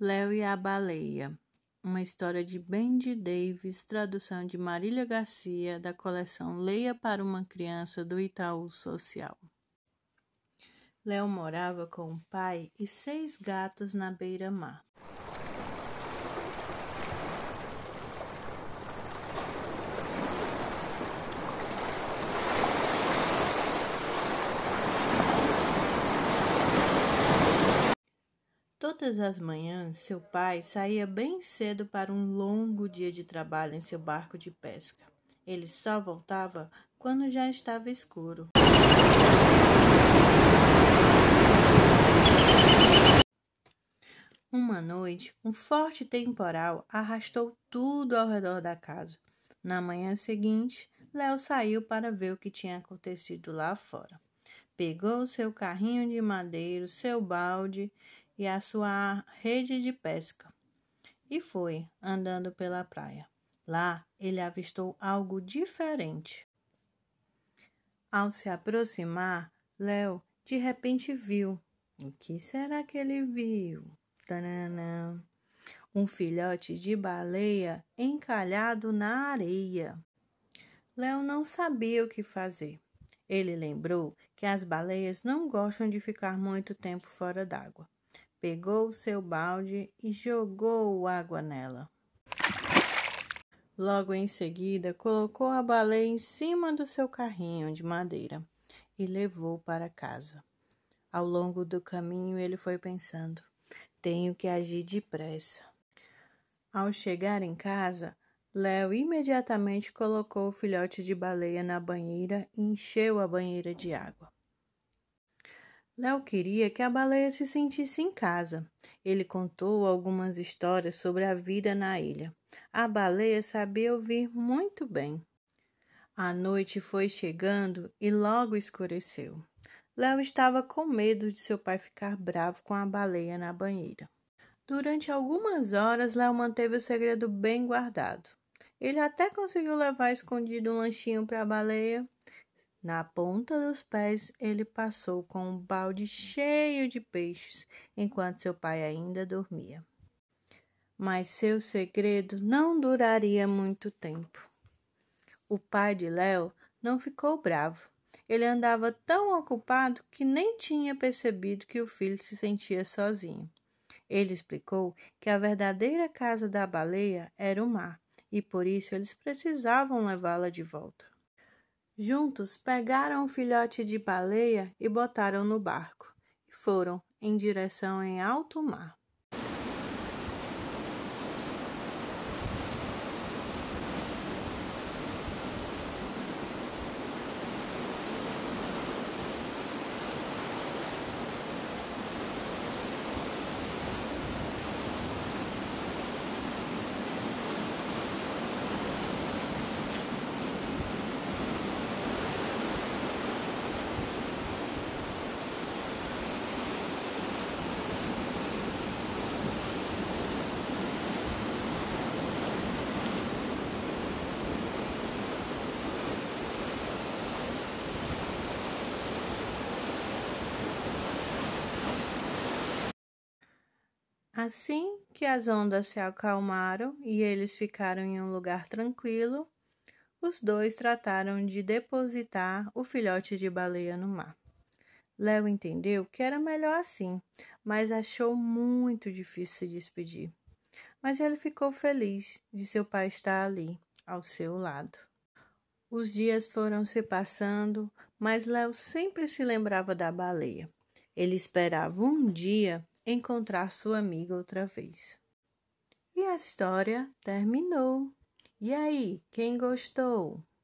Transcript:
Léo e a Baleia. Uma história de Bendy Davis, tradução de Marília Garcia, da coleção Leia para uma Criança do Itaú Social. Léo morava com o pai e seis gatos na beira-mar. Todas as manhãs, seu pai saía bem cedo para um longo dia de trabalho em seu barco de pesca. Ele só voltava quando já estava escuro. Uma noite, um forte temporal arrastou tudo ao redor da casa. Na manhã seguinte, Léo saiu para ver o que tinha acontecido lá fora. Pegou seu carrinho de madeiro, seu balde e a sua rede de pesca e foi andando pela praia. Lá ele avistou algo diferente. Ao se aproximar, Léo de repente viu. O que será que ele viu? Tananã. Um filhote de baleia encalhado na areia. Léo não sabia o que fazer. Ele lembrou que as baleias não gostam de ficar muito tempo fora d'água pegou o seu balde e jogou água nela. Logo em seguida, colocou a baleia em cima do seu carrinho de madeira e levou para casa. Ao longo do caminho, ele foi pensando: tenho que agir depressa. Ao chegar em casa, Léo imediatamente colocou o filhote de baleia na banheira e encheu a banheira de água. Léo queria que a baleia se sentisse em casa. Ele contou algumas histórias sobre a vida na ilha. A baleia sabia ouvir muito bem. A noite foi chegando e logo escureceu. Léo estava com medo de seu pai ficar bravo com a baleia na banheira. Durante algumas horas, Léo manteve o segredo bem guardado. Ele até conseguiu levar escondido um lanchinho para a baleia na ponta dos pés, ele passou com um balde cheio de peixes, enquanto seu pai ainda dormia. Mas seu segredo não duraria muito tempo. O pai de Léo não ficou bravo. Ele andava tão ocupado que nem tinha percebido que o filho se sentia sozinho. Ele explicou que a verdadeira casa da baleia era o mar e por isso eles precisavam levá-la de volta. Juntos pegaram o filhote de baleia e botaram no barco e foram em direção em alto mar. Assim que as ondas se acalmaram e eles ficaram em um lugar tranquilo, os dois trataram de depositar o filhote de baleia no mar. Léo entendeu que era melhor assim, mas achou muito difícil se despedir. Mas ele ficou feliz de seu pai estar ali, ao seu lado. Os dias foram se passando, mas Léo sempre se lembrava da baleia. Ele esperava um dia encontrar sua amiga outra vez. E a história terminou. E aí, quem gostou?